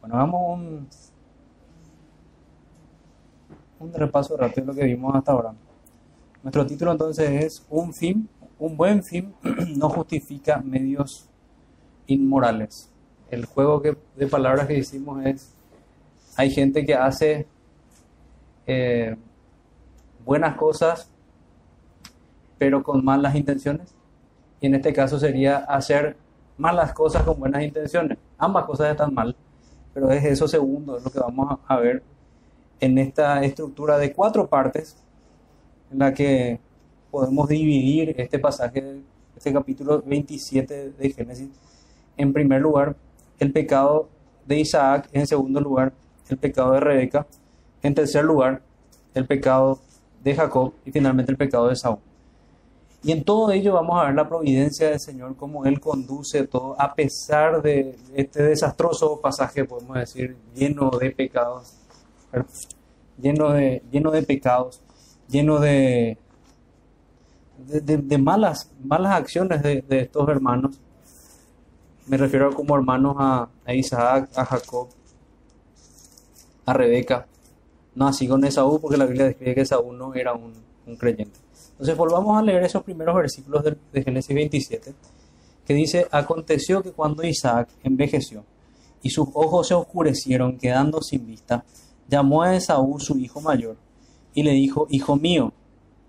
Bueno, hagamos un, un repaso rápido de lo que vimos hasta ahora. Nuestro título entonces es Un fin, un buen fin no justifica medios inmorales. El juego de palabras que hicimos es, hay gente que hace eh, buenas cosas pero con malas intenciones. Y en este caso sería hacer malas cosas con buenas intenciones. Ambas cosas están mal, pero es eso segundo, es lo que vamos a ver en esta estructura de cuatro partes en la que podemos dividir este pasaje, este capítulo 27 de Génesis. En primer lugar, el pecado de Isaac, en segundo lugar, el pecado de Rebeca, en tercer lugar, el pecado de Jacob y finalmente el pecado de Saúl. Y en todo ello vamos a ver la providencia del Señor, cómo Él conduce todo, a pesar de este desastroso pasaje, podemos decir, lleno de pecados, lleno de, lleno de pecados, lleno de, de, malas, malas acciones de, estos hermanos. Me refiero como hermanos a, Isaac, a Jacob, a Rebeca, no así con Esaú, porque la Biblia describe que Esaú no era un creyente. Entonces volvamos a leer esos primeros versículos de, Génesis 27, que dice, aconteció que cuando Isaac envejeció y sus ojos se oscurecieron quedando sin vista, llamó a Esaú su hijo mayor y le dijo, hijo mío.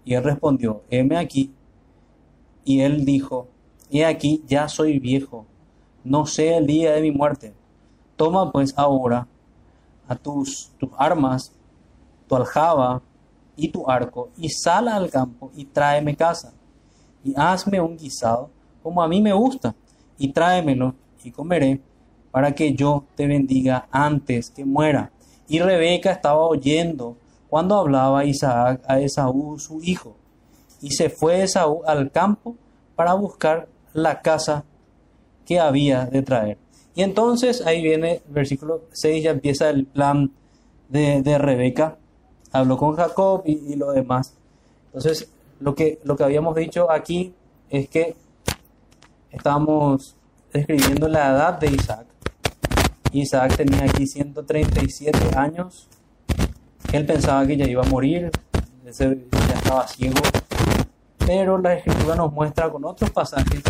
Y él respondió, heme aquí. Y él dijo, he aquí, ya soy viejo, no sé el día de mi muerte. Toma pues ahora a tus, tus armas, tu aljaba, y tu arco, y sal al campo y tráeme casa, y hazme un guisado como a mí me gusta, y tráemelo y comeré, para que yo te bendiga antes que muera. Y Rebeca estaba oyendo cuando hablaba Isaac a Esaú su hijo, y se fue Esaú al campo para buscar la casa que había de traer. Y entonces ahí viene versículo 6, ya empieza el plan de, de Rebeca habló con Jacob y, lo demás. Entonces, lo que, lo que habíamos dicho aquí es que estábamos describiendo la edad de Isaac. Isaac tenía aquí 137 años. Él pensaba que ya iba a morir, ya estaba ciego. Pero la escritura nos muestra con otros pasajes.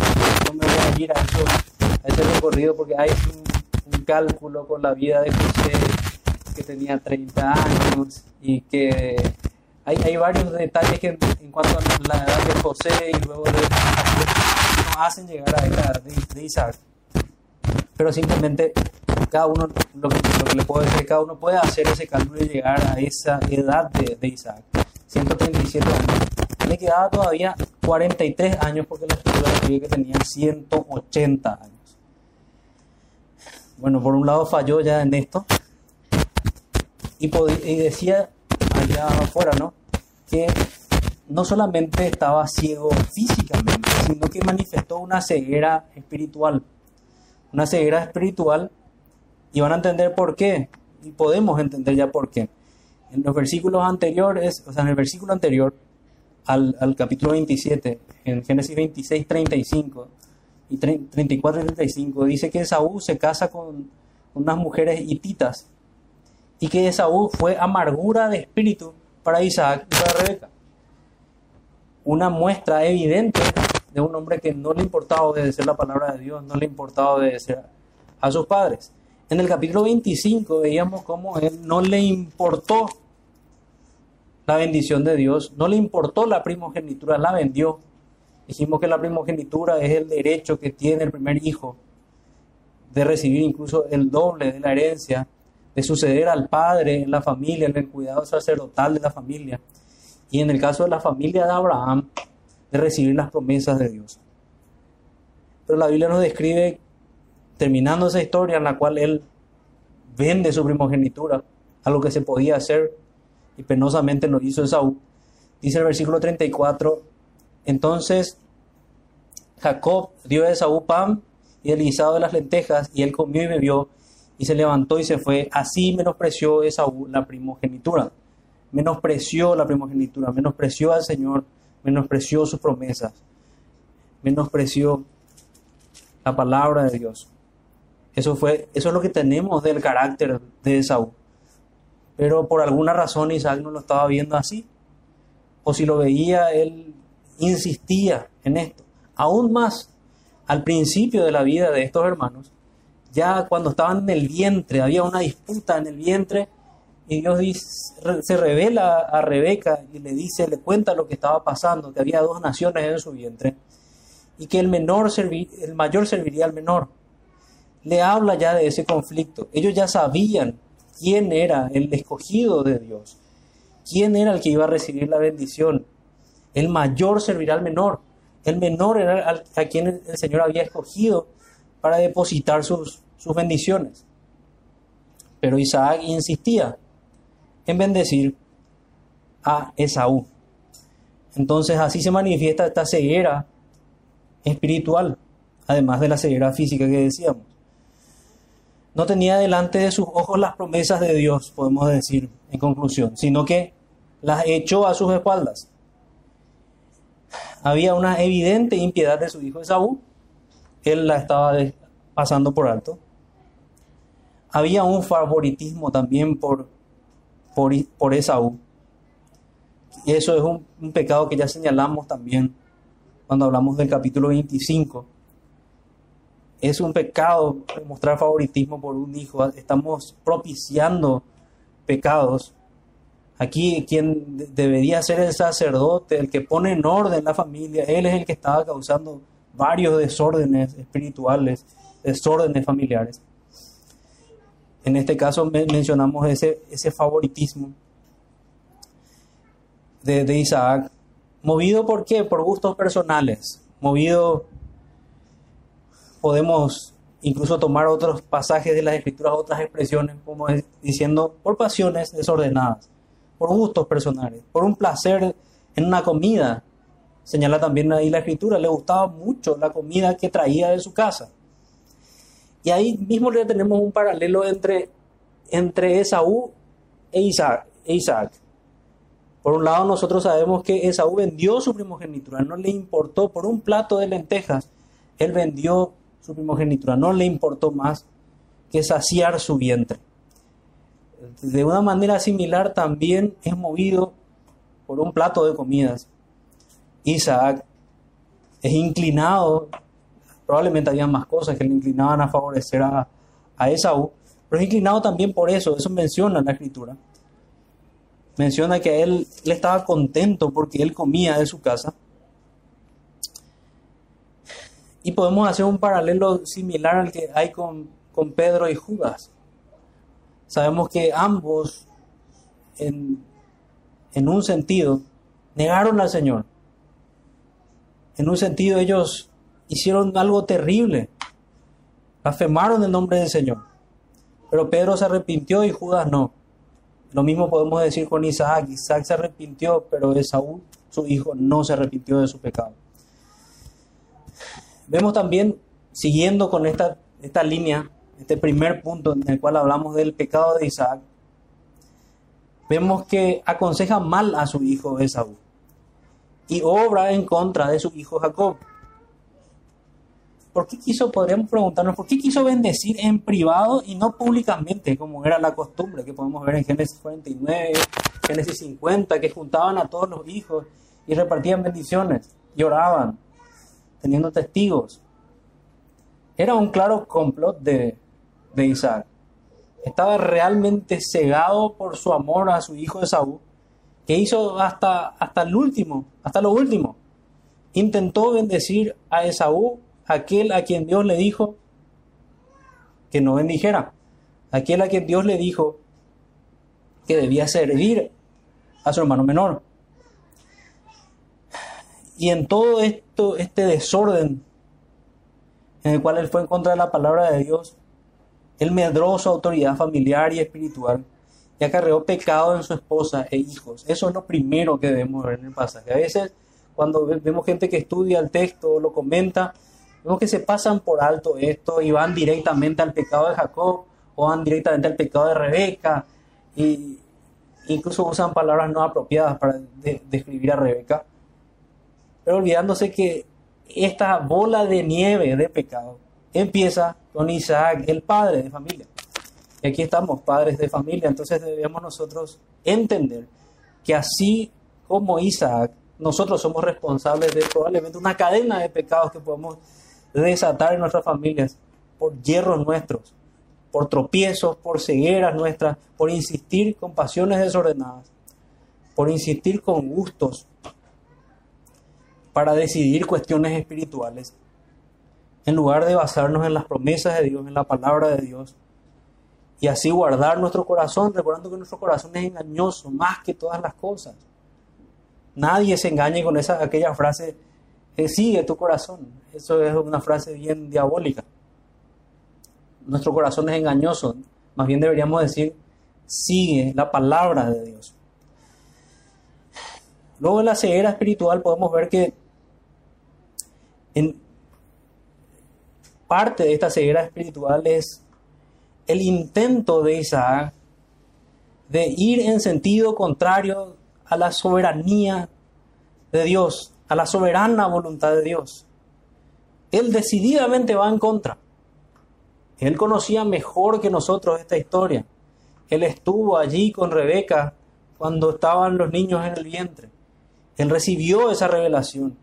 No me voy a ir a, ese recorrido porque hay un, un cálculo con la vida de José que tenía 30 años y que hay, hay varios detalles que en cuanto a la edad de José y luego de nos hacen llegar a la edad de, Isaac. Pero simplemente cada uno, lo que, lo que, le puedo decir, cada uno puede hacer ese cálculo y llegar a esa edad de, de Isaac. 137 años. Le quedaba todavía 43 años porque la escritura escribe que tenía 180 años. Bueno, por un lado falló ya en esto, y, decía allá afuera, ¿no? Que no solamente estaba ciego físicamente, sino que manifestó una ceguera espiritual. Una ceguera espiritual y van a entender por qué. Y podemos entender ya por qué. En los versículos anteriores, o sea, en el versículo anterior al, al capítulo 27, en Génesis 26, 35 y 34 y 35, dice que Saúl se casa con unas mujeres hititas y que Esaú fue amargura de espíritu para Isaac y para Rebeca. Una muestra evidente de un hombre que no le importaba obedecer la palabra de Dios, no le importaba obedecer a sus padres. En el capítulo 25 veíamos cómo él no le importó la bendición de Dios, no le importó la primogenitura, la vendió. Dijimos que la primogenitura es el derecho que tiene el primer hijo de recibir incluso el doble de la herencia de suceder al padre en la familia, en el cuidado sacerdotal de la familia. Y en el caso de la familia de Abraham, de recibir las promesas de Dios. Pero la Biblia nos describe, terminando esa historia en la cual él vende su primogenitura, a lo que se podía hacer, y penosamente lo hizo Esaú. Dice el versículo 34, entonces Jacob dio a Esaú pan y el guisado de las lentejas, y él comió y bebió, y se levantó y se fue. Así menospreció Esaú la primogenitura. Menospreció la primogenitura, menospreció al Señor, menospreció sus promesas, menospreció la palabra de Dios. Eso, fue, eso es lo que tenemos del carácter de Esaú. Pero por alguna razón Isaac no lo estaba viendo así. O si lo veía, él insistía en esto. Aún más, al principio de la vida de estos hermanos, ya cuando estaban en el vientre, había una disputa en el vientre, y Dios se revela a Rebeca y le dice, le cuenta lo que estaba pasando, que había dos naciones en su vientre, y que el, menor el mayor serviría al menor. Le habla ya de ese conflicto. Ellos ya sabían quién era el escogido de Dios, quién era el que iba a recibir la bendición. El mayor servirá al menor. El menor era a quien el Señor había escogido para depositar sus, sus bendiciones. Pero Isaac insistía en bendecir a Esaú. Entonces así se manifiesta esta ceguera espiritual, además de la ceguera física que decíamos. No tenía delante de sus ojos las promesas de Dios, podemos decir en conclusión, sino que las echó a sus espaldas. Había una evidente impiedad de su hijo Esaú, él la estaba pasando por alto. Había un favoritismo también por, por, por Esaú. Y eso es un, un pecado que ya señalamos también cuando hablamos del capítulo 25. Es un pecado mostrar favoritismo por un hijo. Estamos propiciando pecados. Aquí quien debería ser el sacerdote, el que pone en orden la familia, él es el que estaba causando varios desórdenes espirituales, desórdenes familiares. En este caso mencionamos ese, ese favoritismo de, de Isaac, movido por qué? Por gustos personales, movido, podemos incluso tomar otros pasajes de las escrituras, otras expresiones, como diciendo, por pasiones desordenadas, por gustos personales, por un placer en una comida. Señala también ahí la escritura, le gustaba mucho la comida que traía de su casa. Y ahí mismo ya tenemos un paralelo entre, entre Esaú e Isaac, e Isaac. Por un lado, nosotros sabemos que Esaú vendió su primogenitura, no le importó por un plato de lentejas, él vendió su primogenitura, no le importó más que saciar su vientre. De una manera similar también es movido por un plato de comidas. Isaac es inclinado Probablemente había más cosas que le inclinaban a favorecer a, a Esaú, pero es inclinado también por eso, eso menciona la escritura. Menciona que él, le estaba contento porque él comía de su casa. Y podemos hacer un paralelo similar al que hay con, con Pedro y Judas. Sabemos que ambos, en, en un sentido, negaron al Señor. En un sentido ellos hicieron algo terrible. Afemaron el nombre del Señor. Pero Pedro se arrepintió y Judas no. Lo mismo podemos decir con Isaac. Isaac se arrepintió, pero Esaú, su hijo, no se arrepintió de su pecado. Vemos también, siguiendo con esta, esta línea, este primer punto en el cual hablamos del pecado de Isaac, vemos que aconseja mal a su hijo Esaú y obra en contra de su hijo Jacob. ¿por qué quiso, podríamos preguntarnos, por qué quiso bendecir en privado y no públicamente, como era la costumbre que podemos ver en Génesis 49, Génesis 50, que juntaban a todos los hijos y repartían bendiciones, lloraban, teniendo testigos? Era un claro complot de, de Isaac. Estaba realmente cegado por su amor a su hijo Esaú, que hizo hasta, hasta el último, hasta lo último. Intentó bendecir a Esaú aquel a quien Dios le dijo que no bendijera, aquel a quien Dios le dijo que debía servir a su hermano menor. Y en todo esto, este desorden en el cual él fue en contra de la palabra de Dios, él medró su autoridad familiar y espiritual y acarreó pecado en su esposa e hijos. Eso es lo primero que debemos ver en el pasaje. A veces, cuando vemos gente que estudia el texto lo comenta, Vemos que se pasan por alto esto y van directamente al pecado de Jacob o van directamente al pecado de Rebeca y incluso usan palabras no apropiadas para describir a Rebeca, pero olvidándose que esta bola de nieve de pecado empieza con Isaac, el padre de familia. Y aquí estamos, padres de familia, entonces debemos nosotros entender que así como Isaac, nosotros somos responsables de probablemente una cadena de pecados que podemos desatar en nuestras familias por hierros nuestros, por tropiezos, por cegueras nuestras, por insistir con pasiones desordenadas, por insistir con gustos para decidir cuestiones espirituales, en lugar de basarnos en las promesas de Dios, en la palabra de Dios, y así guardar nuestro corazón, recordando que nuestro corazón es engañoso más que todas las cosas. Nadie se engañe con esa, aquella frase, eh, sigue tu corazón. Eso es una frase bien diabólica. Nuestro corazón es engañoso. Más bien deberíamos decir, sigue la palabra de Dios. Luego en la ceguera espiritual podemos ver que en parte de esta ceguera espiritual es el intento de Isaac de ir en sentido contrario a la soberanía de Dios, a la soberana voluntad de Dios. Él decididamente va en contra. Él conocía mejor que nosotros esta historia. Él estuvo allí con Rebeca cuando estaban los niños en el vientre. Él recibió esa revelación.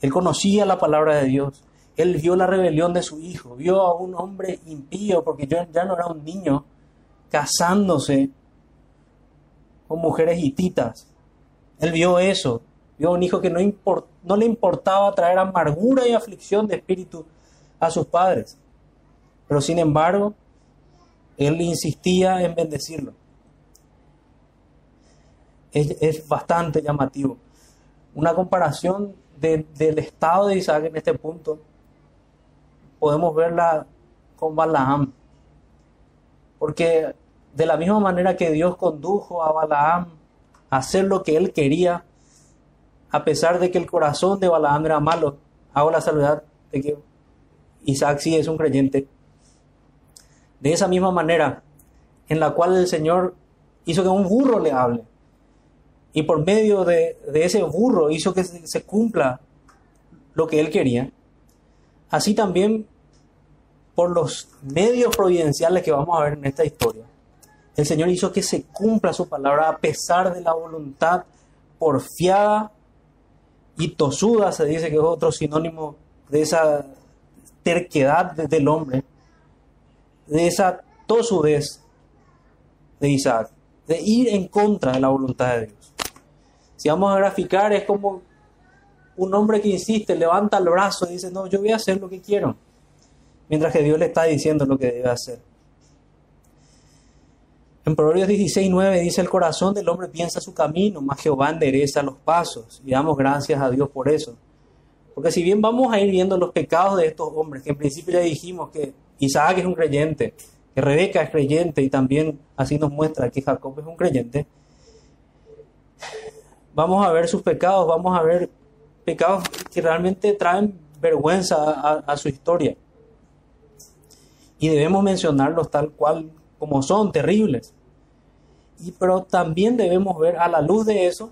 Él conocía la palabra de Dios. Él vio la rebelión de su hijo, vio a un hombre impío, porque ya no era un niño, casándose con mujeres hititas. Él vio eso, vio a un hijo que no, no le importaba traer amargura y aflicción de espíritu a sus padres. Pero sin embargo, él insistía en bendecirlo. Es, es bastante llamativo. Una comparación del estado de Isaac en este punto podemos verla con Balaam. Porque de la misma manera que Dios condujo a Balaam a hacer lo que él quería, a pesar de que el corazón de Balaam era malo, hago la salvedad de que Isaac sí es un creyente. De esa misma manera en la cual el Señor hizo que un burro le hable. Y por medio de, ese burro hizo que se cumpla lo que él quería. Así también por los medios providenciales que vamos a ver en esta historia. El Señor hizo que se cumpla su palabra a pesar de la voluntad porfiada y tosuda, se dice que es otro sinónimo de esa terquedad del hombre, de esa tosudez de Isaac, de ir en contra de la voluntad de Dios. Si vamos a graficar, es como un hombre que insiste, levanta el brazo y dice, no, yo voy a hacer lo que quiero. Mientras que Dios le está diciendo lo que debe hacer. En Proverbios 16, 9 dice, el corazón del hombre piensa su camino, más Jehová endereza los pasos. Y damos gracias a Dios por eso. Porque si bien vamos a ir viendo los pecados de estos hombres, que en principio ya dijimos que Isaac es un creyente, que Rebeca es creyente y también así nos muestra que Jacob es un creyente, vamos a ver sus pecados, vamos a ver pecados que realmente traen vergüenza a, su historia. Y debemos mencionarlos tal cual como son, terribles. Y, pero también debemos ver a la luz de eso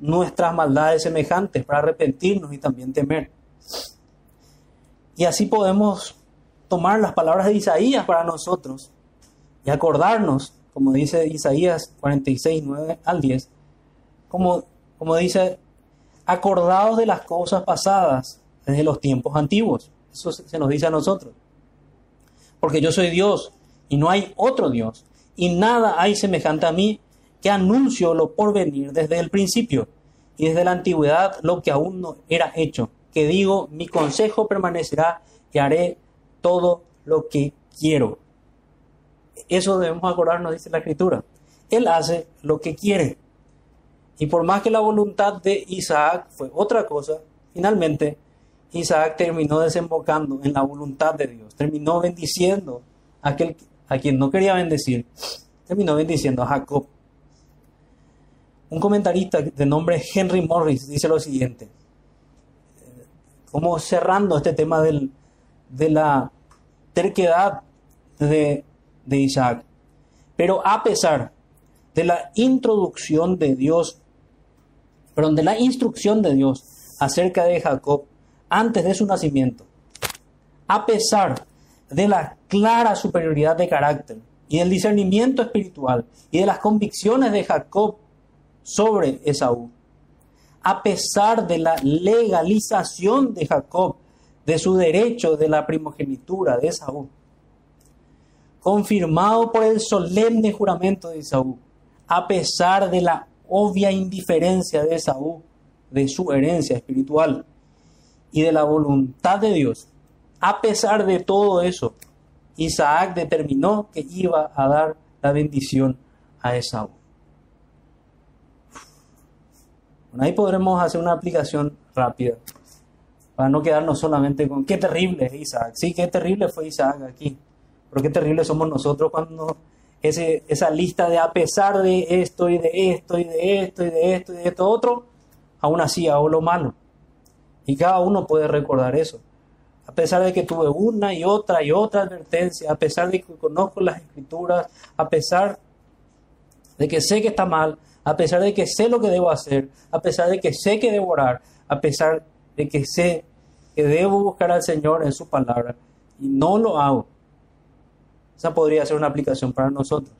nuestras maldades semejantes para arrepentirnos y también temer. Y así podemos tomar las palabras de Isaías para nosotros y acordarnos, como dice Isaías 46, 9 al 10, como, como dice acordados de las cosas pasadas desde los tiempos antiguos. Eso se nos dice a nosotros. Porque yo soy Dios y no hay otro Dios. Y nada hay semejante a mí que anuncio lo por venir desde el principio y desde la antigüedad lo que aún no era hecho. Que digo, mi consejo permanecerá y haré todo lo que quiero. Eso debemos acordarnos, dice la Escritura. Él hace lo que quiere. Y por más que la voluntad de Isaac fue otra cosa, finalmente Isaac terminó desembocando en la voluntad de Dios, terminó bendiciendo a, aquel, a quien no quería bendecir, terminó bendiciendo a Jacob. Un comentarista de nombre Henry Morris dice lo siguiente, como cerrando este tema del, de la terquedad de, de Isaac. Pero a pesar de la introducción de Dios pero de la instrucción de Dios acerca de Jacob antes de su nacimiento, a pesar de la clara superioridad de carácter y del discernimiento espiritual y de las convicciones de Jacob sobre Esaú. A pesar de la legalización de Jacob de su derecho de la primogenitura de Esaú, confirmado por el solemne juramento de Esaú, a pesar de la obvia indiferencia de Esaú de su herencia espiritual y de la voluntad de Dios, a pesar de todo eso, Isaac determinó que iba a dar la bendición a Esaú. Bueno, ahí podremos hacer una aplicación rápida para no quedarnos solamente con qué terrible es Isaac. Sí, qué terrible fue Isaac aquí, pero qué terrible somos nosotros cuando ese, esa lista de a pesar de esto y de esto y de esto y de esto y de esto otro, aún así hago lo malo. Y cada uno puede recordar eso. A pesar de que tuve una y otra y otra advertencia, a pesar de que conozco las escrituras, a pesar de que sé que está mal, a pesar de que sé lo que debo hacer, a pesar de que sé que debo orar, a pesar de que sé que debo buscar al Señor en su palabra y no lo hago. Esa podría ser una aplicación para nosotros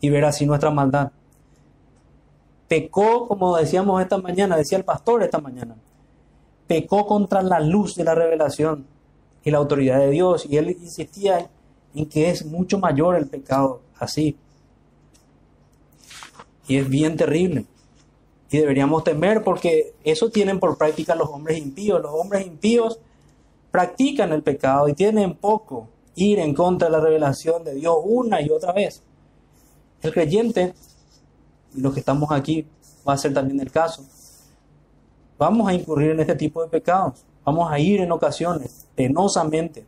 y ver así nuestra maldad. Pecó, como decíamos esta mañana, decía el pastor esta mañana, pecó contra la luz de la revelación y la autoridad de Dios. Y él insistía en que es mucho mayor el pecado así. Y es bien terrible. Y deberíamos temer porque eso tienen por práctica los hombres impíos. Los hombres impíos practican el pecado y tienen poco ir en contra de la revelación de Dios una y otra vez. El creyente, y los que estamos aquí, va a ser también el caso, vamos a incurrir en este tipo de pecados. Vamos a ir en ocasiones, penosamente,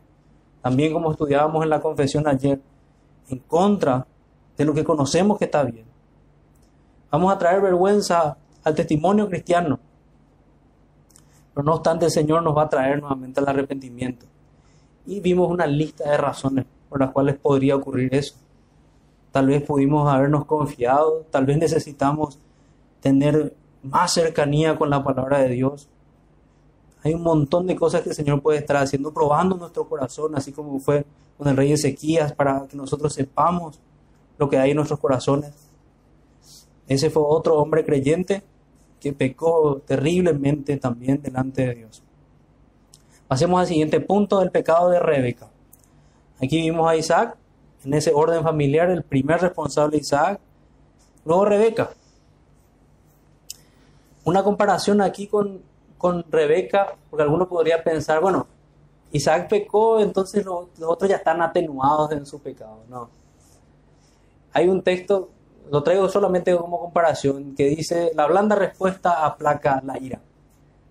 también como estudiábamos en la confesión ayer, en contra de lo que conocemos que está bien. Vamos a traer vergüenza al testimonio cristiano. Pero no obstante, el Señor nos va a traer nuevamente al arrepentimiento. Y vimos una lista de razones por las cuales podría ocurrir eso. Tal vez pudimos habernos confiado, tal vez necesitamos tener más cercanía con la palabra de Dios. Hay un montón de cosas que el Señor puede estar haciendo, probando nuestro corazón, así como fue con el rey Ezequías, para que nosotros sepamos lo que hay en nuestros corazones. Ese fue otro hombre creyente que pecó terriblemente también delante de Dios. Pasemos al siguiente punto del pecado de Rebeca. Aquí vimos a Isaac, en ese orden familiar, el primer responsable Isaac, luego Rebeca. Una comparación aquí con, con Rebeca, porque alguno podría pensar, bueno, Isaac pecó, entonces los, otros ya están atenuados en su pecado. No. Hay un texto, lo traigo solamente como comparación, que dice, la blanda respuesta aplaca la ira.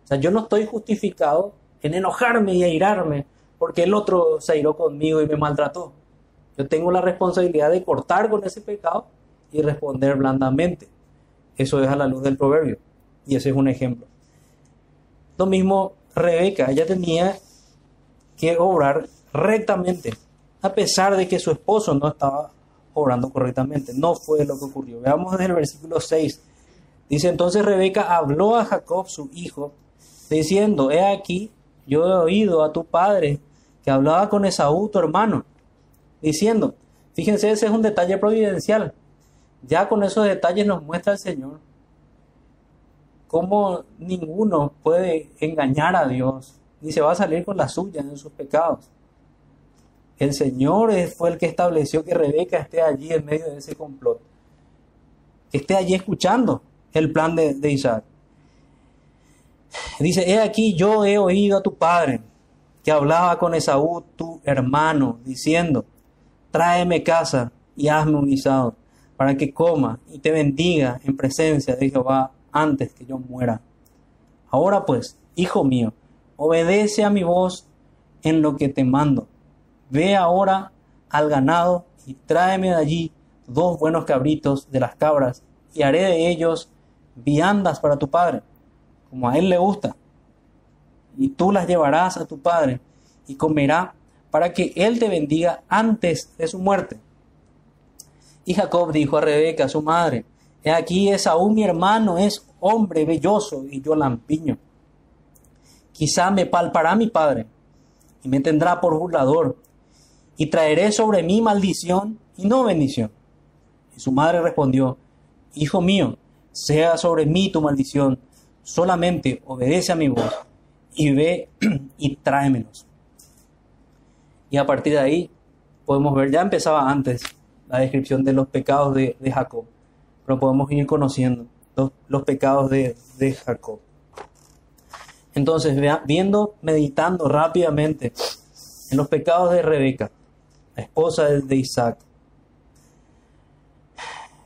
O sea, yo no estoy justificado en enojarme y airarme porque el otro se airó conmigo y me maltrató. Yo tengo la responsabilidad de cortar con ese pecado y responder blandamente. Eso es a la luz del proverbio. Y ese es un ejemplo. Lo mismo Rebeca, ella tenía que obrar rectamente, a pesar de que su esposo no estaba obrando correctamente. No fue lo que ocurrió. Veamos desde el versículo 6. Dice entonces Rebeca habló a Jacob, su hijo, diciendo, he aquí, yo he oído a tu padre que hablaba con Esaú, tu hermano, diciendo, fíjense, ese es un detalle providencial. Ya con esos detalles nos muestra el Señor cómo ninguno puede engañar a Dios, ni se va a salir con la suya en sus pecados. El Señor fue el que estableció que Rebeca esté allí en medio de ese complot, que esté allí escuchando el plan de, de Isaac. Dice, he aquí yo he oído a tu padre que hablaba con Esaú, tu hermano, diciendo, tráeme casa y hazme un guisado, para que coma y te bendiga en presencia de Jehová antes que yo muera. Ahora pues, hijo mío, obedece a mi voz en lo que te mando. Ve ahora al ganado y tráeme de allí dos buenos cabritos de las cabras y haré de ellos viandas para tu padre, como a él le gusta. Y tú las llevarás a tu padre y comerá para que él te bendiga antes de su muerte. Y Jacob dijo a Rebeca, su madre, He aquí Esaú mi hermano es hombre belloso y yo lampiño. Quizá me palpará mi padre y me tendrá por burlador y traeré sobre mí maldición y no bendición. Y su madre respondió, Hijo mío, sea sobre mí tu maldición, solamente obedece a mi voz y ve y tráemelos. Y a partir de ahí podemos ver, ya empezaba antes la descripción de los pecados de, Jacob, pero podemos ir conociendo los, pecados de, Jacob. Entonces, viendo, meditando rápidamente en los pecados de Rebeca, la esposa de Isaac,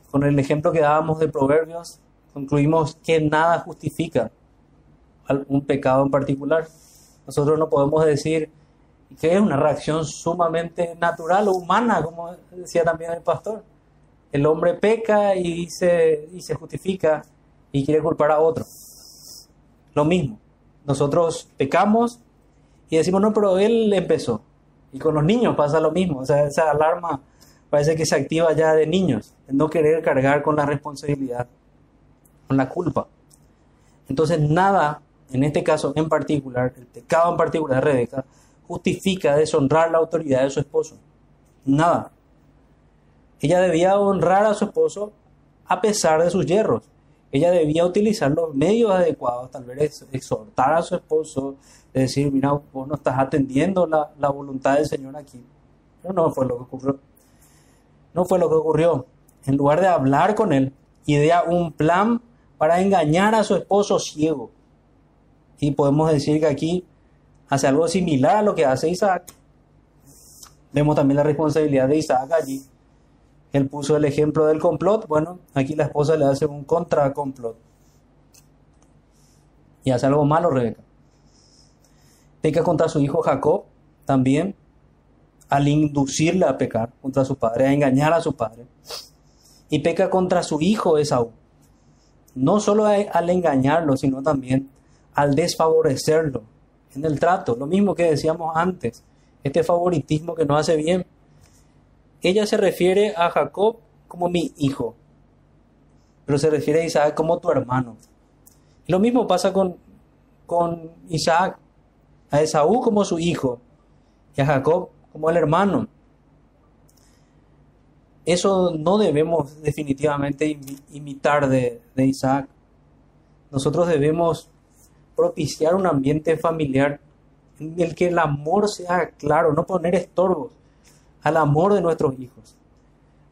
con el ejemplo que dábamos de Proverbios, concluimos que nada justifica un pecado en particular. Nosotros no podemos decir que es una reacción sumamente natural o humana, como decía también el pastor. El hombre peca y se, y se justifica y quiere culpar a otro. Lo mismo. Nosotros pecamos y decimos, no, pero él empezó. Y con los niños pasa lo mismo. Esa alarma parece que se activa ya de niños, no querer cargar con la responsabilidad, con la culpa. Entonces, nada, en este caso en particular, el pecado en particular de Rebeca, justifica deshonrar la autoridad de su esposo. Nada. Ella debía honrar a su esposo a pesar de sus hierros. Ella debía utilizar los medios adecuados, tal vez exhortar a su esposo, decir, mira, vos no estás atendiendo la, la voluntad del Señor aquí. Pero no fue lo que ocurrió. No fue lo que ocurrió. En lugar de hablar con él, idea un plan para engañar a su esposo ciego. Y podemos decir que aquí hace algo similar a lo que hace Isaac. Vemos también la responsabilidad de Isaac allí. Él puso el ejemplo del complot. Bueno, aquí la esposa le hace un contracomplot. Y hace algo malo Rebeca. Peca contra su hijo Jacob también al inducirle a pecar contra su padre, a engañar a su padre. Y peca contra su hijo Esaú. No solo al engañarlo, sino también al desfavorecerlo, en el trato, lo mismo que decíamos antes, este favoritismo que no hace bien. Ella se refiere a Jacob como mi hijo, pero se refiere a Isaac como tu hermano. lo mismo pasa con, con Isaac, a Esaú como su hijo y a Jacob como el hermano. Eso no debemos definitivamente imitar de, Isaac. Nosotros debemos propiciar un ambiente familiar en el que el amor sea claro, no poner estorbos al amor de nuestros hijos,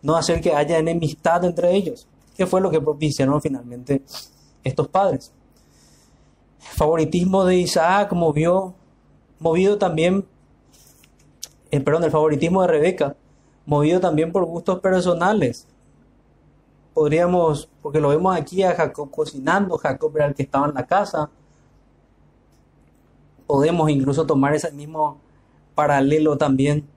no hacer que haya enemistad entre ellos, que fue lo que propiciaron finalmente estos padres. favoritismo de Isaac movió, movido también, eh, perdón, el favoritismo de Rebeca, movido también por gustos personales. Podríamos, porque lo vemos aquí a Jacob cocinando, Jacob era el que estaba en la casa, podemos incluso tomar ese mismo paralelo también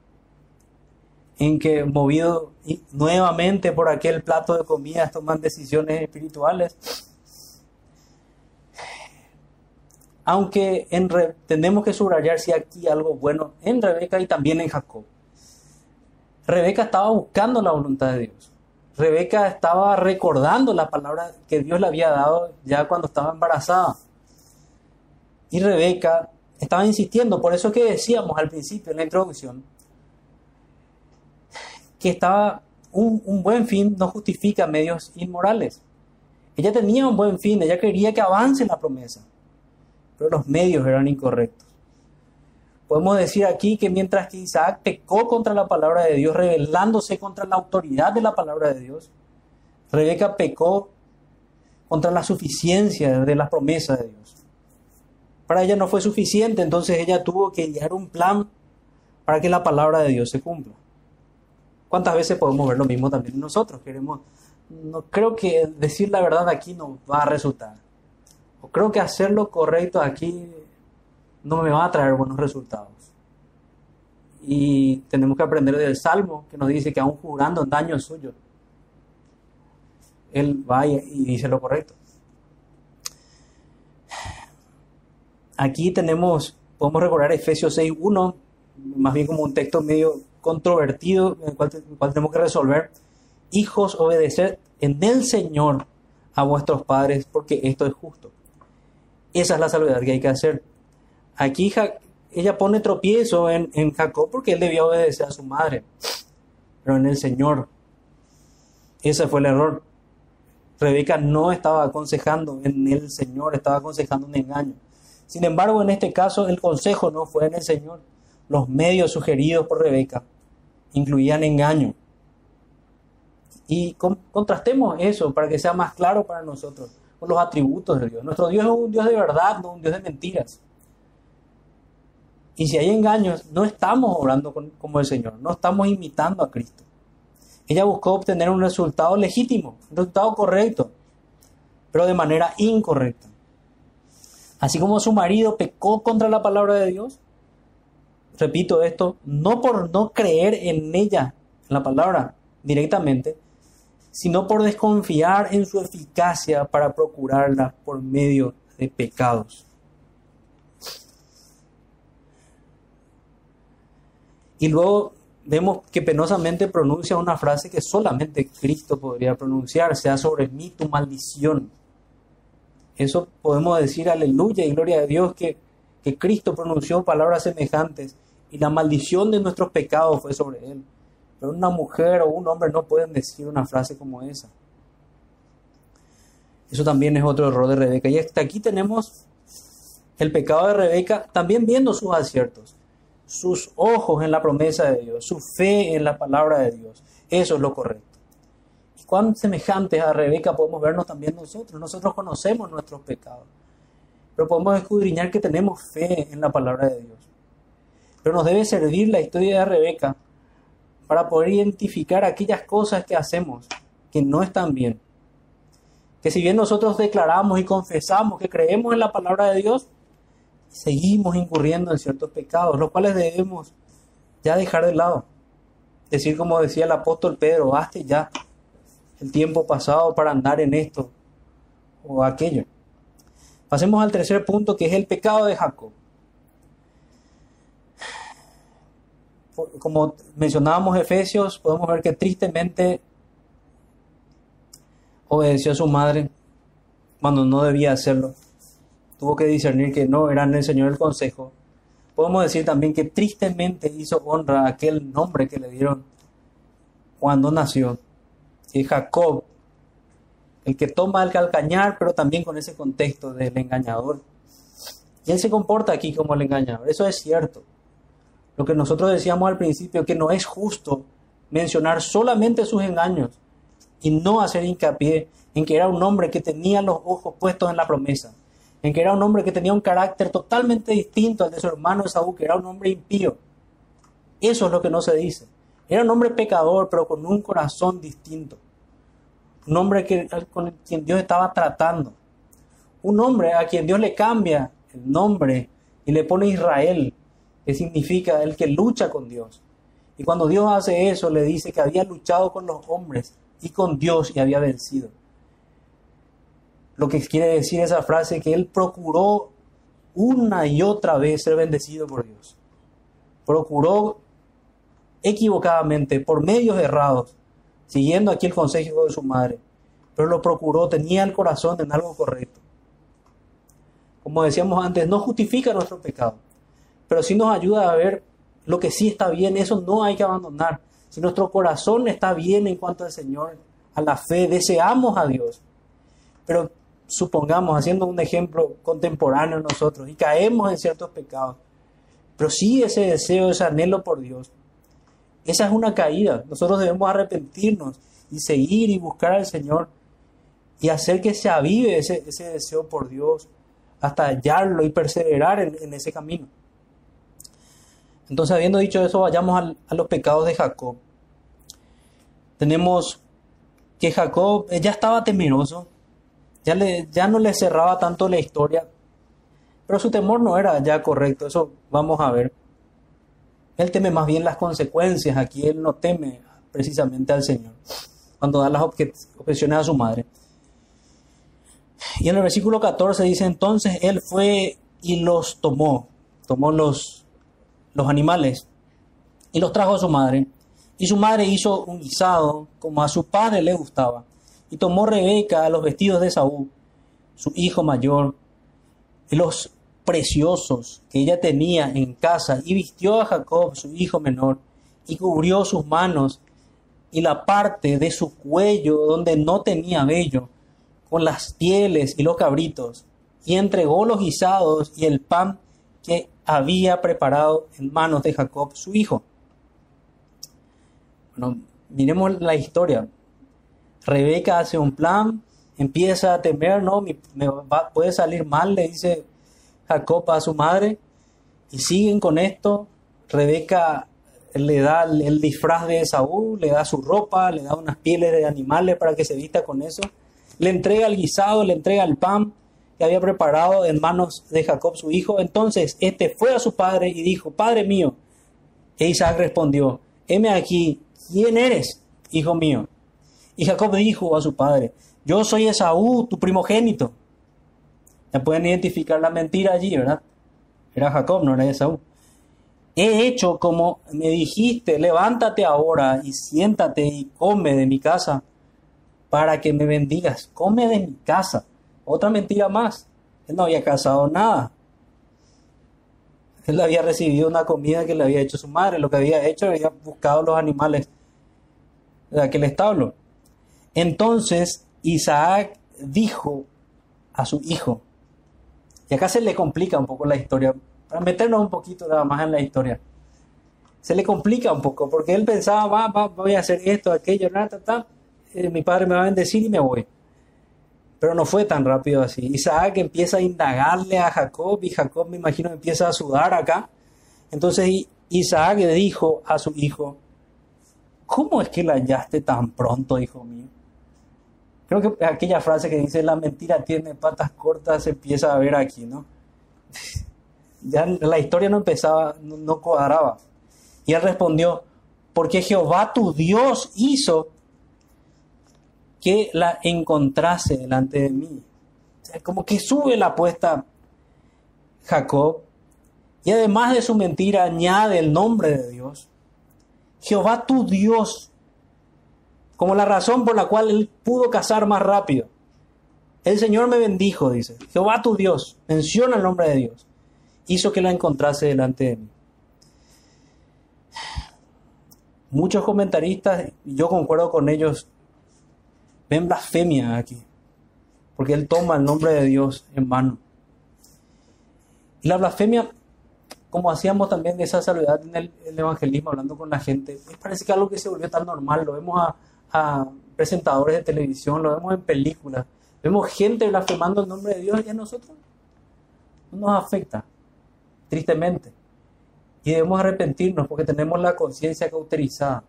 en que movido nuevamente por aquel plato de comida toman decisiones espirituales. Aunque en tenemos que subrayar si aquí algo bueno en Rebeca y también en Jacob. Rebeca estaba buscando la voluntad de Dios. Rebeca estaba recordando la palabra que Dios le había dado ya cuando estaba embarazada. Y Rebeca estaba insistiendo, por eso que decíamos al principio en la introducción, que estaba un, un, buen fin no justifica medios inmorales. Ella tenía un buen fin, ella quería que avance la promesa, pero los medios eran incorrectos. Podemos decir aquí que mientras que Isaac pecó contra la palabra de Dios, rebelándose contra la autoridad de la palabra de Dios, Rebeca pecó contra la suficiencia de la promesa de Dios para ella no fue suficiente, entonces ella tuvo que idear un plan para que la palabra de Dios se cumpla. ¿Cuántas veces podemos ver lo mismo también nosotros? Queremos, no creo que decir la verdad aquí no va a resultar. O creo que hacer lo correcto aquí no me va a traer buenos resultados. Y tenemos que aprender del Salmo que nos dice que aún jurando en daño suyo, Él va y dice lo correcto. Aquí tenemos, podemos recordar Efesios 6.1, más bien como un texto medio controvertido en el, cual, tenemos que resolver. Hijos, obedecer en el Señor a vuestros padres, porque esto es justo. Esa es la salvedad que hay que hacer. Aquí ella pone tropiezo en, Jacob porque él debía obedecer a su madre, pero en el Señor. Ese fue el error. Rebeca no estaba aconsejando en el Señor, estaba aconsejando un engaño. Sin embargo, en este caso el consejo no fue en el Señor. Los medios sugeridos por Rebeca incluían engaño. Y contrastemos eso para que sea más claro para nosotros con los atributos de Dios. Nuestro Dios es un Dios de verdad, no un Dios de mentiras. Y si hay engaños, no estamos obrando como el Señor, no estamos imitando a Cristo. Ella buscó obtener un resultado legítimo, un resultado correcto, pero de manera incorrecta. Así como su marido pecó contra la palabra de Dios, repito esto, no por no creer en ella, en la palabra directamente, sino por desconfiar en su eficacia para procurarla por medio de pecados. Y luego vemos que penosamente pronuncia una frase que solamente Cristo podría pronunciar, sea sobre mí tu maldición. Eso podemos decir aleluya y gloria a Dios que, que Cristo pronunció palabras semejantes y la maldición de nuestros pecados fue sobre él. Pero una mujer o un hombre no pueden decir una frase como esa. Eso también es otro error de Rebeca. Y hasta aquí tenemos el pecado de Rebeca, también viendo sus aciertos sus ojos en la promesa de Dios, su fe en la palabra de Dios. Eso es lo correcto. Y cuán semejantes a Rebeca podemos vernos también nosotros. Nosotros conocemos nuestros pecados, pero podemos escudriñar que tenemos fe en la palabra de Dios. Pero nos debe servir la historia de Rebeca para poder identificar aquellas cosas que hacemos que no están bien. Que si bien nosotros declaramos y confesamos que creemos en la palabra de Dios, seguimos incurriendo en ciertos pecados, los cuales debemos ya dejar de lado. Decir como decía el apóstol Pedro, hazte ya el tiempo pasado para andar en esto o aquello. Pasemos al tercer punto que es el pecado de Jacob. Como mencionábamos Efesios, podemos ver que tristemente obedeció a su madre cuando no debía hacerlo tuvo que discernir que no eran el Señor el consejo. Podemos decir también que tristemente hizo honra a aquel nombre que le dieron cuando nació, que Jacob, el que toma el calcañar, pero también con ese contexto del engañador. Y él se comporta aquí como el engañador, eso es cierto. Lo que nosotros decíamos al principio, que no es justo mencionar solamente sus engaños y no hacer hincapié en que era un hombre que tenía los ojos puestos en la promesa en que era un hombre que tenía un carácter totalmente distinto al de su hermano Esaú, que era un hombre impío. Eso es lo que no se dice. Era un hombre pecador, pero con un corazón distinto. Un hombre que, con quien Dios estaba tratando. Un hombre a quien Dios le cambia el nombre y le pone Israel, que significa el que lucha con Dios. Y cuando Dios hace eso, le dice que había luchado con los hombres y con Dios y había vencido lo que quiere decir esa frase, que él procuró una y otra vez ser bendecido por Dios. Procuró equivocadamente, por medios errados, siguiendo aquí el consejo de su madre, pero lo procuró, tenía el corazón en algo correcto. Como decíamos antes, no justifica nuestro pecado, pero sí nos ayuda a ver lo que sí está bien, eso no hay que abandonar. Si nuestro corazón está bien en cuanto al Señor, a la fe, deseamos a Dios, pero supongamos, haciendo un ejemplo contemporáneo nosotros, y caemos en ciertos pecados, pero sí ese deseo, ese anhelo por Dios, esa es una caída. Nosotros debemos arrepentirnos y seguir y buscar al Señor y hacer que se avive ese, deseo por Dios hasta hallarlo y perseverar en, ese camino. Entonces, habiendo dicho eso, vayamos a los pecados de Jacob. Tenemos que Jacob ya estaba temeroso, ya, le, ya no le cerraba tanto la historia, pero su temor no era ya correcto, eso vamos a ver. Él teme más bien las consecuencias, aquí él no teme precisamente al Señor, cuando da las objeciones a su madre. Y en el versículo 14 dice, entonces él fue y los tomó, tomó los, los animales y los trajo a su madre. Y su madre hizo un guisado como a su padre le gustaba y tomó Rebeca los vestidos de Saúl, su hijo mayor, y los preciosos que ella tenía en casa y vistió a Jacob, su hijo menor, y cubrió sus manos y la parte de su cuello donde no tenía vello, con las pieles y los cabritos, y entregó los guisados y el pan que había preparado en manos de Jacob, su hijo. Bueno, miremos la historia. Rebeca hace un plan, empieza a temer, no, me, puede salir mal, le dice Jacob a su madre, y siguen con esto. Rebeca le da el, disfraz de Saúl, le da su ropa, le da unas pieles de animales para que se vista con eso, le entrega el guisado, le entrega el pan que había preparado en manos de Jacob su hijo. Entonces este fue a su padre y dijo, Padre mío. E Isaac respondió, heme aquí, ¿quién eres, hijo mío? Y Jacob dijo a su padre, yo soy Esaú, tu primogénito. Ya pueden identificar la mentira allí, ¿verdad? Era Jacob, no era Esaú he hecho como me dijiste, levántate ahora y siéntate y come de mi casa para que me bendigas. Come de mi casa. Otra mentira más. Él no había casado nada. Él había recibido una comida que le había hecho su madre. Lo que había hecho había buscado los animales de aquel establo. Entonces Isaac dijo a su hijo, y acá se le complica un poco la historia, para meternos un poquito nada más en la historia. Se le complica un poco, porque él pensaba, va, va, voy a hacer esto, aquello, nada, ta, eh, mi padre me va a bendecir y me voy. Pero no fue tan rápido así. Isaac empieza a indagarle a Jacob y Jacob me imagino empieza a sudar acá. Entonces Isaac le dijo a su hijo, ¿cómo es que la hallaste tan pronto, hijo mío? Creo que aquella frase que dice, la mentira tiene patas cortas, se empieza a ver aquí, ¿no? ya la historia no empezaba, no, cuadraba. Y él respondió, porque Jehová tu Dios hizo que la encontrase delante de mí. como que sube la apuesta Jacob y además de su mentira añade el nombre de Dios. Jehová tu Dios, como la razón por la cual él pudo cazar más rápido. El Señor me bendijo, dice. Jehová tu Dios, menciona el nombre de Dios hizo que la encontrase delante de mí. Muchos comentaristas, yo concuerdo con ellos, ven blasfemia aquí, porque él toma el nombre de Dios en mano. Y la blasfemia, como hacíamos también de esa salvedad en el, evangelismo, hablando con la gente, parece que algo que se volvió tan normal, lo vemos a, a presentadores de televisión, lo vemos en películas, vemos gente blasfemando el nombre de Dios y a nosotros no nos afecta tristemente. Y debemos arrepentirnos porque tenemos la conciencia cauterizada.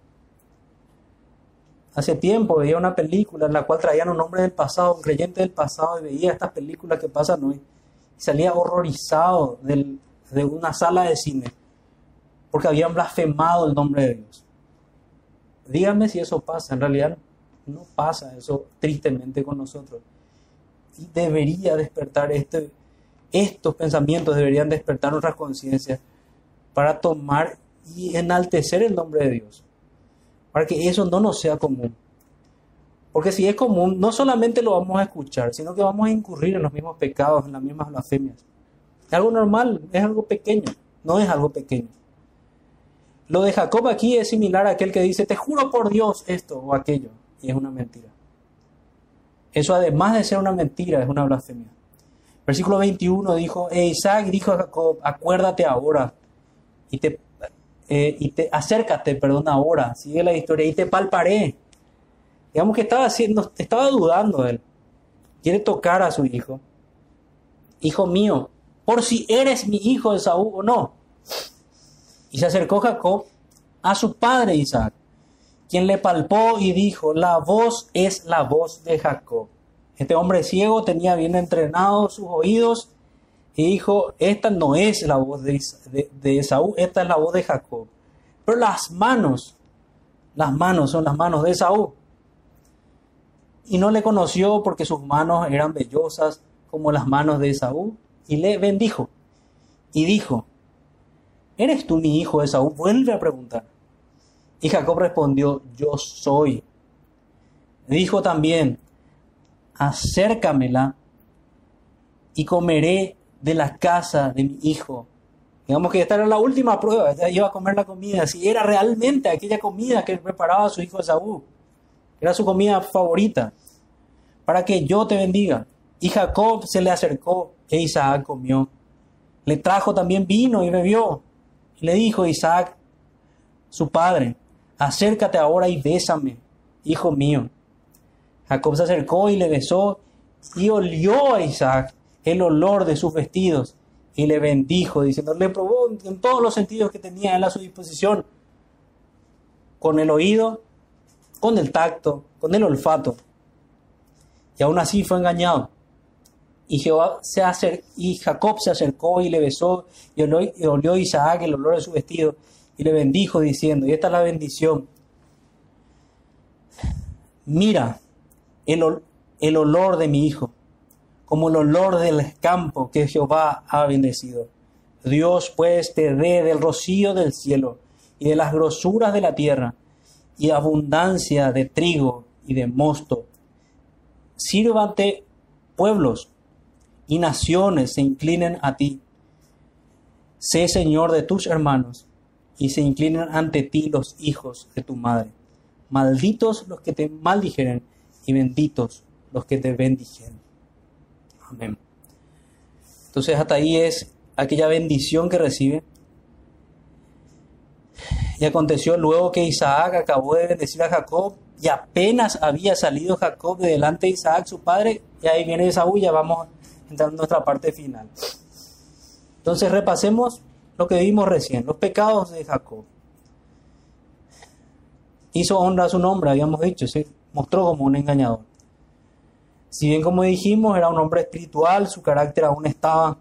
Hace tiempo veía una película en la cual traían un hombre del pasado, un creyente del pasado, y veía estas películas que pasan hoy. Y salía horrorizado de una sala de cine porque habían blasfemado el nombre de Dios. Díganme si eso pasa. En realidad no pasa eso tristemente con nosotros. Y debería despertar este, estos pensamientos deberían despertar nuestras conciencias para tomar y enaltecer el nombre de Dios. Para que eso no nos sea común. Porque si es común, no solamente lo vamos a escuchar, sino que vamos a incurrir en los mismos pecados, en las mismas blasfemias. Es algo normal, es algo pequeño, no es algo pequeño. Lo de Jacob aquí es similar a aquel que dice, te juro por Dios esto o aquello, y es una mentira. Eso además de ser una mentira, es una blasfemia. Versículo 21 dijo, e Isaac dijo a Jacob, acuérdate ahora y te, eh, y te acércate, perdón, ahora, sigue la historia, y te palparé. Digamos que estaba haciendo, estaba dudando él. Quiere tocar a su hijo. Hijo mío, por si eres mi hijo de Saúl o no. Y se acercó Jacob a su padre Isaac, quien le palpó y dijo, la voz es la voz de Jacob. Este hombre ciego tenía bien entrenados sus oídos y dijo, esta no es la voz de, de, Esaú, esta es la voz de Jacob. Pero las manos, las manos son las manos de Esaú. Y no le conoció porque sus manos eran vellosas como las manos de Esaú. Y le bendijo. Y dijo, ¿eres tú mi hijo Esaú? Vuelve a preguntar. Y Jacob respondió, yo soy. Dijo también, acércamela y comeré de la casa de mi hijo. Digamos que esta era la última prueba, iba a comer la comida, si era realmente aquella comida que preparaba su hijo Saúl, era su comida favorita, para que yo te bendiga. Y Jacob se le acercó e Isaac comió. Le trajo también vino y bebió. Le dijo Isaac, su padre, acércate ahora y bésame, hijo mío. Jacob se acercó y le besó y olió a Isaac el olor de sus vestidos y le bendijo, diciendo, le probó en todos los sentidos que tenía él a su disposición, con el oído, con el tacto, con el olfato. Y aún así fue engañado. Y, Jehová se y Jacob se acercó y le besó y olió, a Isaac el olor de su vestido y le bendijo diciendo, y esta es la bendición, mira el, el olor de mi hijo como el olor del campo que Jehová ha bendecido. Dios pues te dé del rocío del cielo y de las grosuras de la tierra y abundancia de trigo y de mosto. Sírvate pueblos y naciones se inclinen a ti. Sé Señor de tus hermanos y se inclinen ante ti los hijos de tu madre. Malditos los que te maldijeren y benditos los que te bendijeren. Amén. Entonces hasta ahí es aquella bendición que recibe. Y aconteció luego que Isaac acabó de bendecir a Jacob y apenas había salido Jacob de delante de Isaac, su padre, y ahí viene esa ya vamos nuestra parte final. Entonces repasemos lo que vimos recién, los pecados de Jacob. Hizo honra a su nombre, habíamos dicho, mostró como un engañador. Si bien como dijimos era un hombre espiritual, su carácter aún estaba,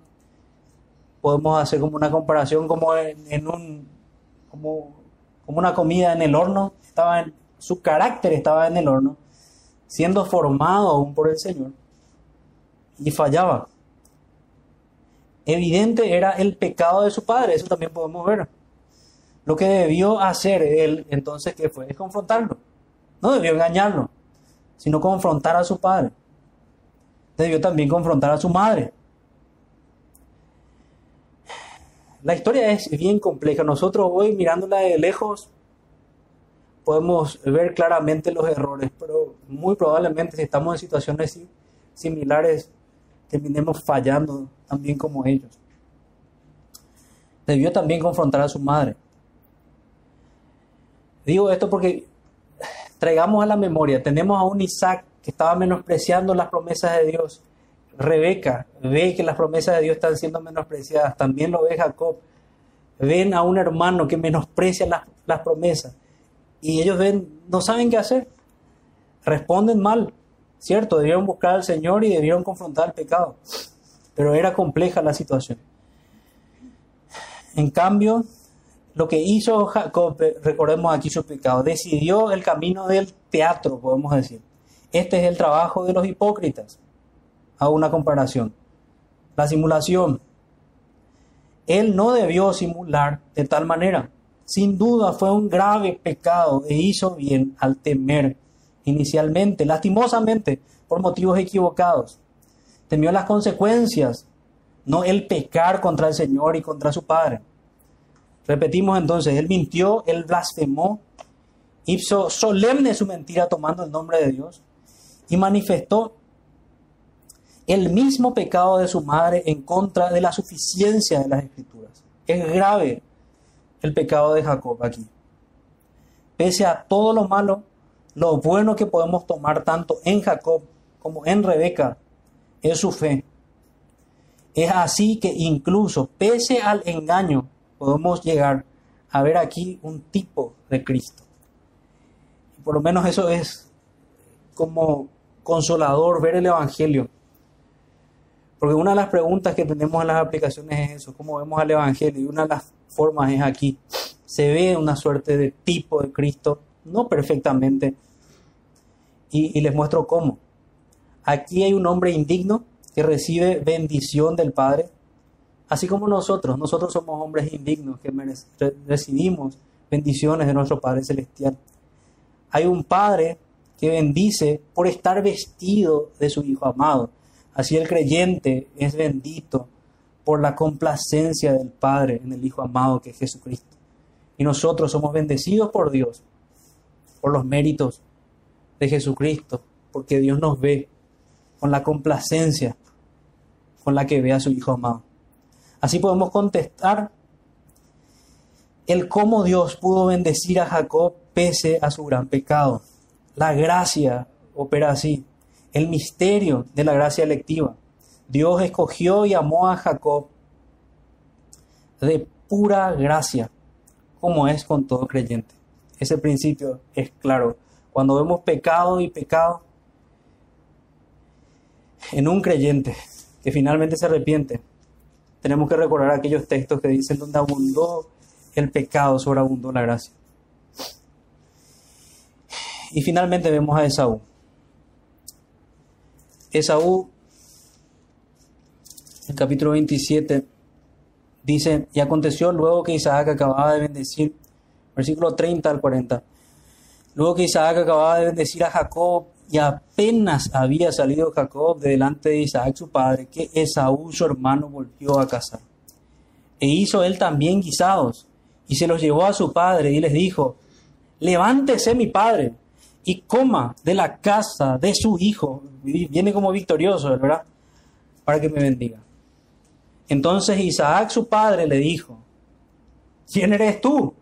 podemos hacer como una comparación como en, un, como, como, una comida en el horno, estaba en, su carácter estaba en el horno, siendo formado aún por el Señor, y fallaba. Evidente era el pecado de su padre, eso también podemos ver. Lo que debió hacer él entonces, ¿qué fue? Es confrontarlo. No debió engañarlo, sino confrontar a su padre debió también confrontar a su madre. La historia es bien compleja. Nosotros hoy mirándola de lejos podemos ver claramente los errores, pero muy probablemente si estamos en situaciones similares terminemos fallando también como ellos. Debió también confrontar a su madre. Digo esto porque traigamos a la memoria, tenemos a un Isaac que estaba menospreciando las promesas de Dios. Rebeca ve que las promesas de Dios están siendo menospreciadas. También lo ve Jacob. Ven a un hermano que menosprecia las, promesas. Y ellos ven, no saben qué hacer. Responden mal. Cierto, debieron buscar al Señor y debieron confrontar el pecado. Pero era compleja la situación. En cambio, lo que hizo Jacob, recordemos aquí su pecado, decidió el camino del teatro, podemos decir. Este es el trabajo de los hipócritas. A una comparación. La simulación. Él no debió simular de tal manera. Sin duda fue un grave pecado e hizo bien al temer inicialmente, lastimosamente, por motivos equivocados. Temió las consecuencias, no el pecar contra el Señor y contra su Padre. Repetimos entonces, él mintió, él blasfemó, hizo solemne su mentira tomando el nombre de Dios y manifestó el mismo pecado de su madre en contra de la suficiencia de las escrituras. Es grave el pecado de Jacob aquí. Pese a todo lo malo, lo bueno que podemos tomar tanto en Jacob como en Rebeca es su fe. Es así que incluso pese al engaño podemos llegar a ver aquí un tipo de Cristo. Por lo menos eso es como consolador ver el Evangelio. Porque una de las preguntas que tenemos en las aplicaciones es eso, cómo vemos al Evangelio. Y una de las formas es aquí. Se ve una suerte de tipo de Cristo, no perfectamente. Y, les muestro cómo. Aquí hay un hombre indigno que recibe bendición del Padre, así como nosotros. Nosotros somos hombres indignos que recibimos bendiciones de nuestro Padre Celestial. Hay un Padre que bendice por estar vestido de su Hijo amado. Así el creyente es bendito por la complacencia del Padre en el Hijo amado que es Jesucristo. Y nosotros somos bendecidos por Dios, por los méritos de Jesucristo, porque Dios nos ve con la complacencia con la que ve a su Hijo amado. Así podemos contestar el cómo Dios pudo bendecir a Jacob pese a su gran pecado. La gracia opera así, el misterio de la gracia electiva. Dios escogió y amó a Jacob de pura gracia, como es con todo creyente. Ese principio es claro. Cuando vemos pecado y pecado en un creyente que finalmente se arrepiente, tenemos que recordar aquellos textos que dicen donde abundó el pecado, sobreabundó la gracia. Y finalmente vemos a Esaú. Esaú, el capítulo 27, dice, y aconteció luego que Isaac acababa de bendecir, versículo 30 al 40, luego que Isaac acababa de bendecir a Jacob y apenas había salido Jacob de delante de Isaac su padre, que Esaú su hermano volvió a casar. E hizo él también guisados, y se los llevó a su padre y les dijo, levántese mi padre y coma de la casa de su hijo. Viene como victorioso, ¿verdad? Para que me bendiga. Entonces Isaac, su padre, le dijo, ¿quién eres tú?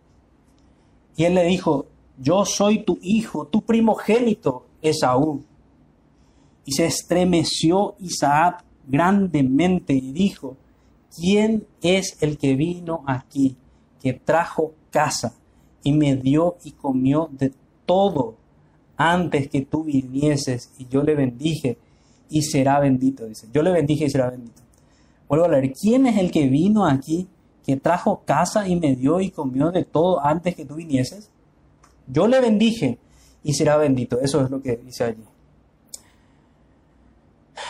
Y él le dijo, yo soy tu hijo, tu primogénito, Esaú. Y se estremeció Isaac grandemente y dijo, ¿quién es el que vino aquí, que trajo casa y me dio y comió de todo antes que tú vinieses y yo le bendije y será bendito, dice. Yo le bendije y será bendito. Vuelvo a leer, ¿quién es el que vino aquí, que trajo casa y me dio y comió de todo antes que tú vinieses? Yo le bendije y será bendito. Eso es lo que dice allí.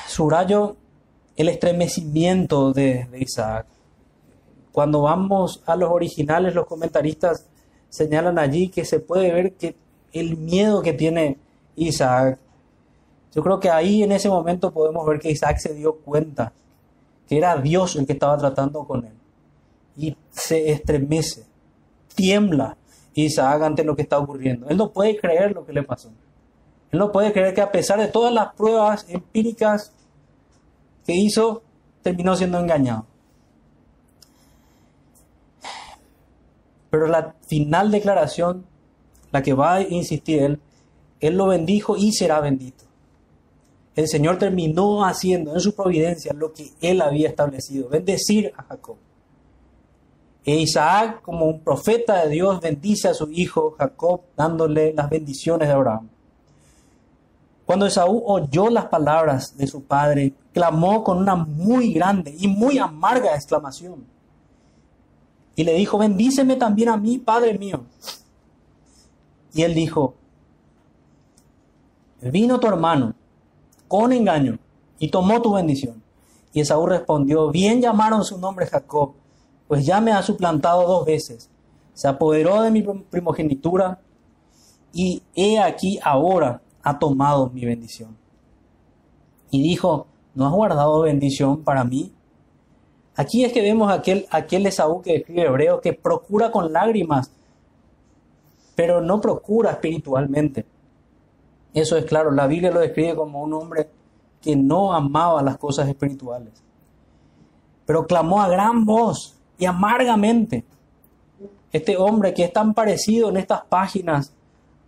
Subrayo el estremecimiento de, de Isaac. Cuando vamos a los originales, los comentaristas señalan allí que se puede ver que el miedo que tiene Isaac. Yo creo que ahí en ese momento podemos ver que Isaac se dio cuenta que era Dios el que estaba tratando con él. Y se estremece, tiembla Isaac ante lo que está ocurriendo. Él no puede creer lo que le pasó. Él no puede creer que a pesar de todas las pruebas empíricas que hizo, terminó siendo engañado. Pero la final declaración la que va a insistir él, él lo bendijo y será bendito. El Señor terminó haciendo en su providencia lo que él había establecido, bendecir a Jacob. E Isaac, como un profeta de Dios, bendice a su hijo Jacob, dándole las bendiciones de Abraham. Cuando Esaú oyó las palabras de su padre, clamó con una muy grande y muy amarga exclamación. Y le dijo, bendíceme también a mí, Padre mío. Y él dijo, vino tu hermano con engaño y tomó tu bendición. Y Esaú respondió, bien llamaron su nombre Jacob, pues ya me ha suplantado dos veces. Se apoderó de mi primogenitura y he aquí ahora ha tomado mi bendición. Y dijo, ¿no has guardado bendición para mí? Aquí es que vemos aquel, aquel Esaú que escribe Hebreo que procura con lágrimas pero no procura espiritualmente. Eso es claro, la Biblia lo describe como un hombre que no amaba las cosas espirituales, pero clamó a gran voz y amargamente. Este hombre que es tan parecido en estas páginas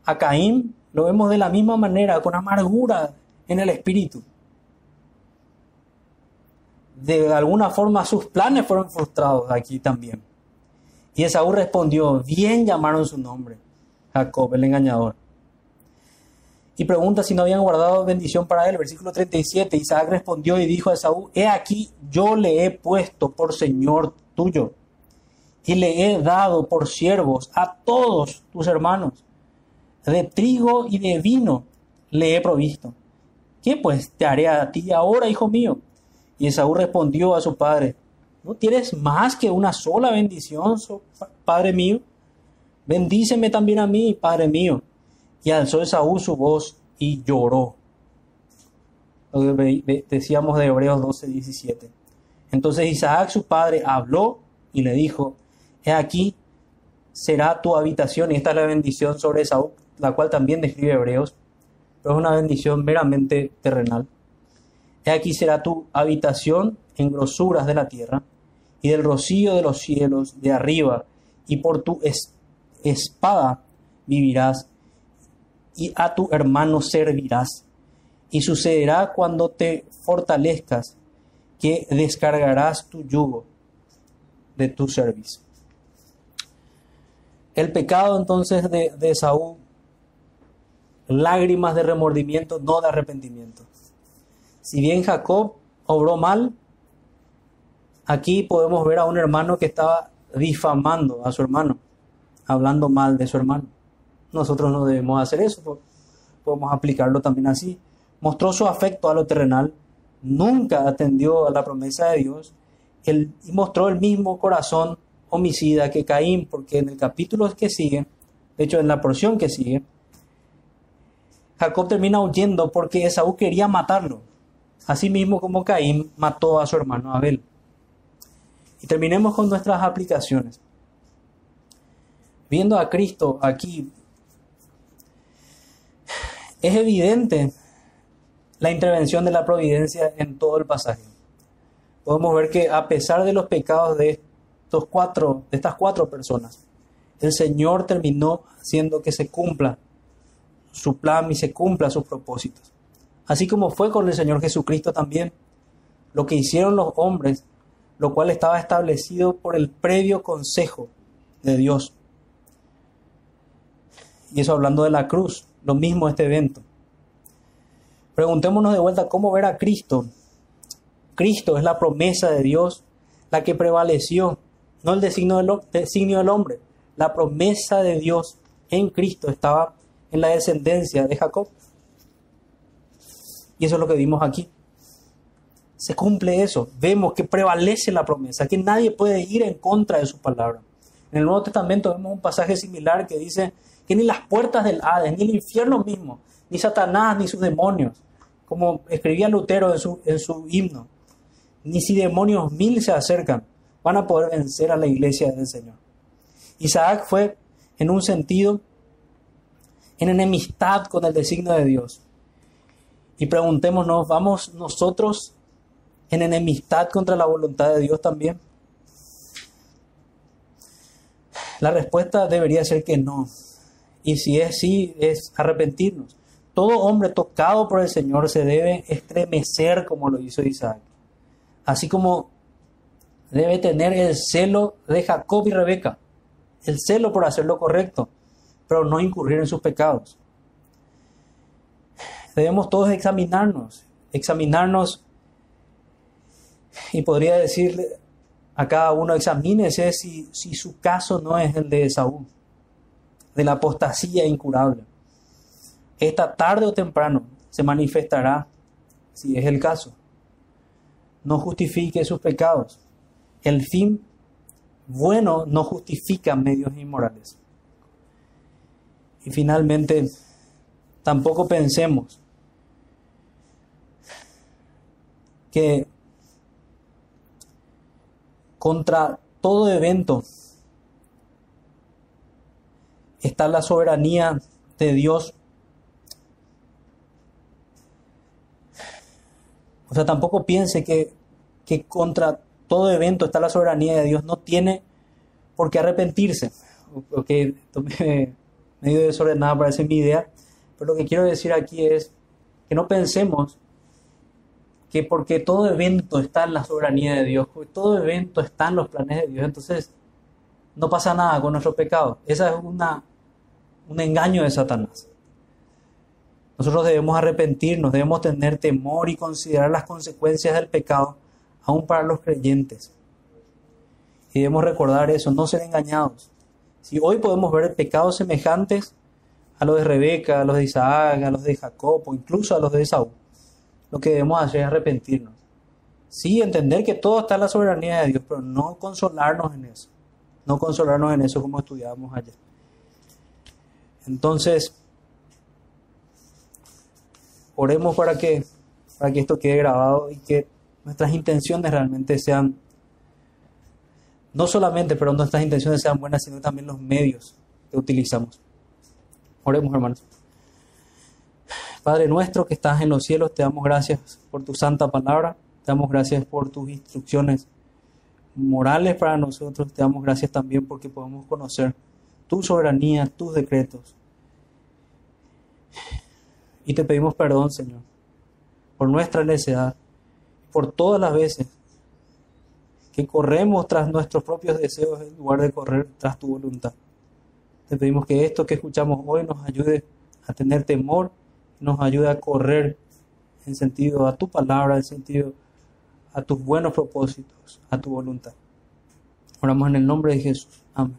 a Caín, lo vemos de la misma manera, con amargura en el espíritu. De alguna forma sus planes fueron frustrados aquí también. Y Esaú respondió, bien llamaron su nombre. Jacob, el engañador. Y pregunta si no habían guardado bendición para él. Versículo 37. Isaac respondió y dijo a Esaú, he aquí, yo le he puesto por Señor y le he dado por siervos a todos tus hermanos. De trigo y de vino le he provisto. ¿Qué pues te haré a ti ahora, hijo mío? Y Esaú respondió a su padre, ¿no tienes más que una sola bendición, padre mío? bendíceme también a mí, Padre mío. Y alzó Esaú su voz y lloró. Decíamos de Hebreos 12, 17. Entonces Isaac, su padre, habló y le dijo, he aquí, será tu habitación, y esta es la bendición sobre Esaú, la cual también describe Hebreos, pero es una bendición meramente terrenal. He aquí será tu habitación en grosuras de la tierra, y del rocío de los cielos de arriba, y por tu espada vivirás, y a tu hermano servirás. Y sucederá cuando te fortalezcas, que descargarás tu yugo de tu servicio. El pecado entonces de, de Saúl, lágrimas de remordimiento, no de arrepentimiento. Si bien Jacob obró mal, aquí podemos ver a un hermano que estaba difamando a su hermano, hablando mal de su hermano. Nosotros no debemos hacer eso, podemos aplicarlo también así. Mostró su afecto a lo terrenal, nunca atendió a la promesa de Dios él, y mostró el mismo corazón homicida que Caín, porque en el capítulo que sigue, de hecho en la porción que sigue, Jacob termina huyendo porque Esaú quería matarlo, así mismo como Caín mató a su hermano Abel. Y terminemos con nuestras aplicaciones. Viendo a Cristo aquí, es evidente la intervención de la providencia en todo el pasaje. Podemos ver que a pesar de los pecados de estos cuatro, de estas cuatro personas, el Señor terminó haciendo que se cumpla su plan y se cumpla sus propósitos. Así como fue con el Señor Jesucristo también, lo que hicieron los hombres, lo cual estaba establecido por el previo consejo de Dios. Y eso hablando de la cruz, lo mismo este evento. Preguntémonos de vuelta cómo ver a Cristo. Cristo es la promesa de Dios, la que prevaleció, no el designio del, del hombre. La promesa de Dios en Cristo estaba en la descendencia de Jacob. Y eso es lo que vimos aquí. Se cumple eso. Vemos que prevalece la promesa, que nadie puede ir en contra de su palabra. En el Nuevo Testamento vemos un pasaje similar que dice que ni las puertas del Hades, ni el infierno mismo, ni Satanás, ni sus demonios como escribía Lutero en su, en su himno, ni si demonios mil se acercan, van a poder vencer a la iglesia del Señor. Isaac fue, en un sentido, en enemistad con el designio de Dios. Y preguntémonos, ¿vamos nosotros en enemistad contra la voluntad de Dios también? La respuesta debería ser que no. Y si es sí, es arrepentirnos. Todo hombre tocado por el Señor se debe estremecer como lo hizo Isaac. Así como debe tener el celo de Jacob y Rebeca. El celo por hacer lo correcto, pero no incurrir en sus pecados. Debemos todos examinarnos, examinarnos y podría decirle a cada uno, examínese si, si su caso no es el de Saúl, de la apostasía incurable esta tarde o temprano se manifestará, si es el caso. No justifique sus pecados. El fin bueno no justifica medios inmorales. Y finalmente, tampoco pensemos que contra todo evento está la soberanía de Dios O sea, tampoco piense que, contra todo evento está la soberanía de Dios. No tiene por qué arrepentirse. Ok, tomé medio desordenada para mi idea. Pero lo que quiero decir aquí es que no pensemos que porque todo evento está en la soberanía de Dios, todo evento está en los planes de Dios, entonces no pasa nada con nuestro pecado. Esa es una, un engaño de Satanás. Nosotros debemos arrepentirnos, debemos tener temor y considerar las consecuencias del pecado, aún para los creyentes. Y debemos recordar eso, no ser engañados. Si hoy podemos ver pecados semejantes a los de Rebeca, a los de Isaac, a los de Jacob o incluso a los de Esaú, lo que debemos hacer es arrepentirnos. Sí, entender que todo está en la soberanía de Dios, pero no consolarnos en eso. No consolarnos en eso como estudiábamos ayer. Entonces, Oremos para que, para que esto quede grabado y que nuestras intenciones realmente sean, no solamente, pero nuestras intenciones sean buenas, sino también los medios que utilizamos. Oremos, hermanos. Padre nuestro que estás en los cielos, te damos gracias por tu santa palabra, te damos gracias por tus instrucciones morales para nosotros, te damos gracias también porque podemos conocer tu soberanía, tus decretos. Y te pedimos perdón, Señor, por nuestra necedad, por todas las veces que corremos tras nuestros propios deseos en lugar de correr tras tu voluntad. Te pedimos que esto que escuchamos hoy nos ayude a tener temor, nos ayude a correr en sentido a tu palabra, en sentido a tus buenos propósitos, a tu voluntad. Oramos en el nombre de Jesús. Amén.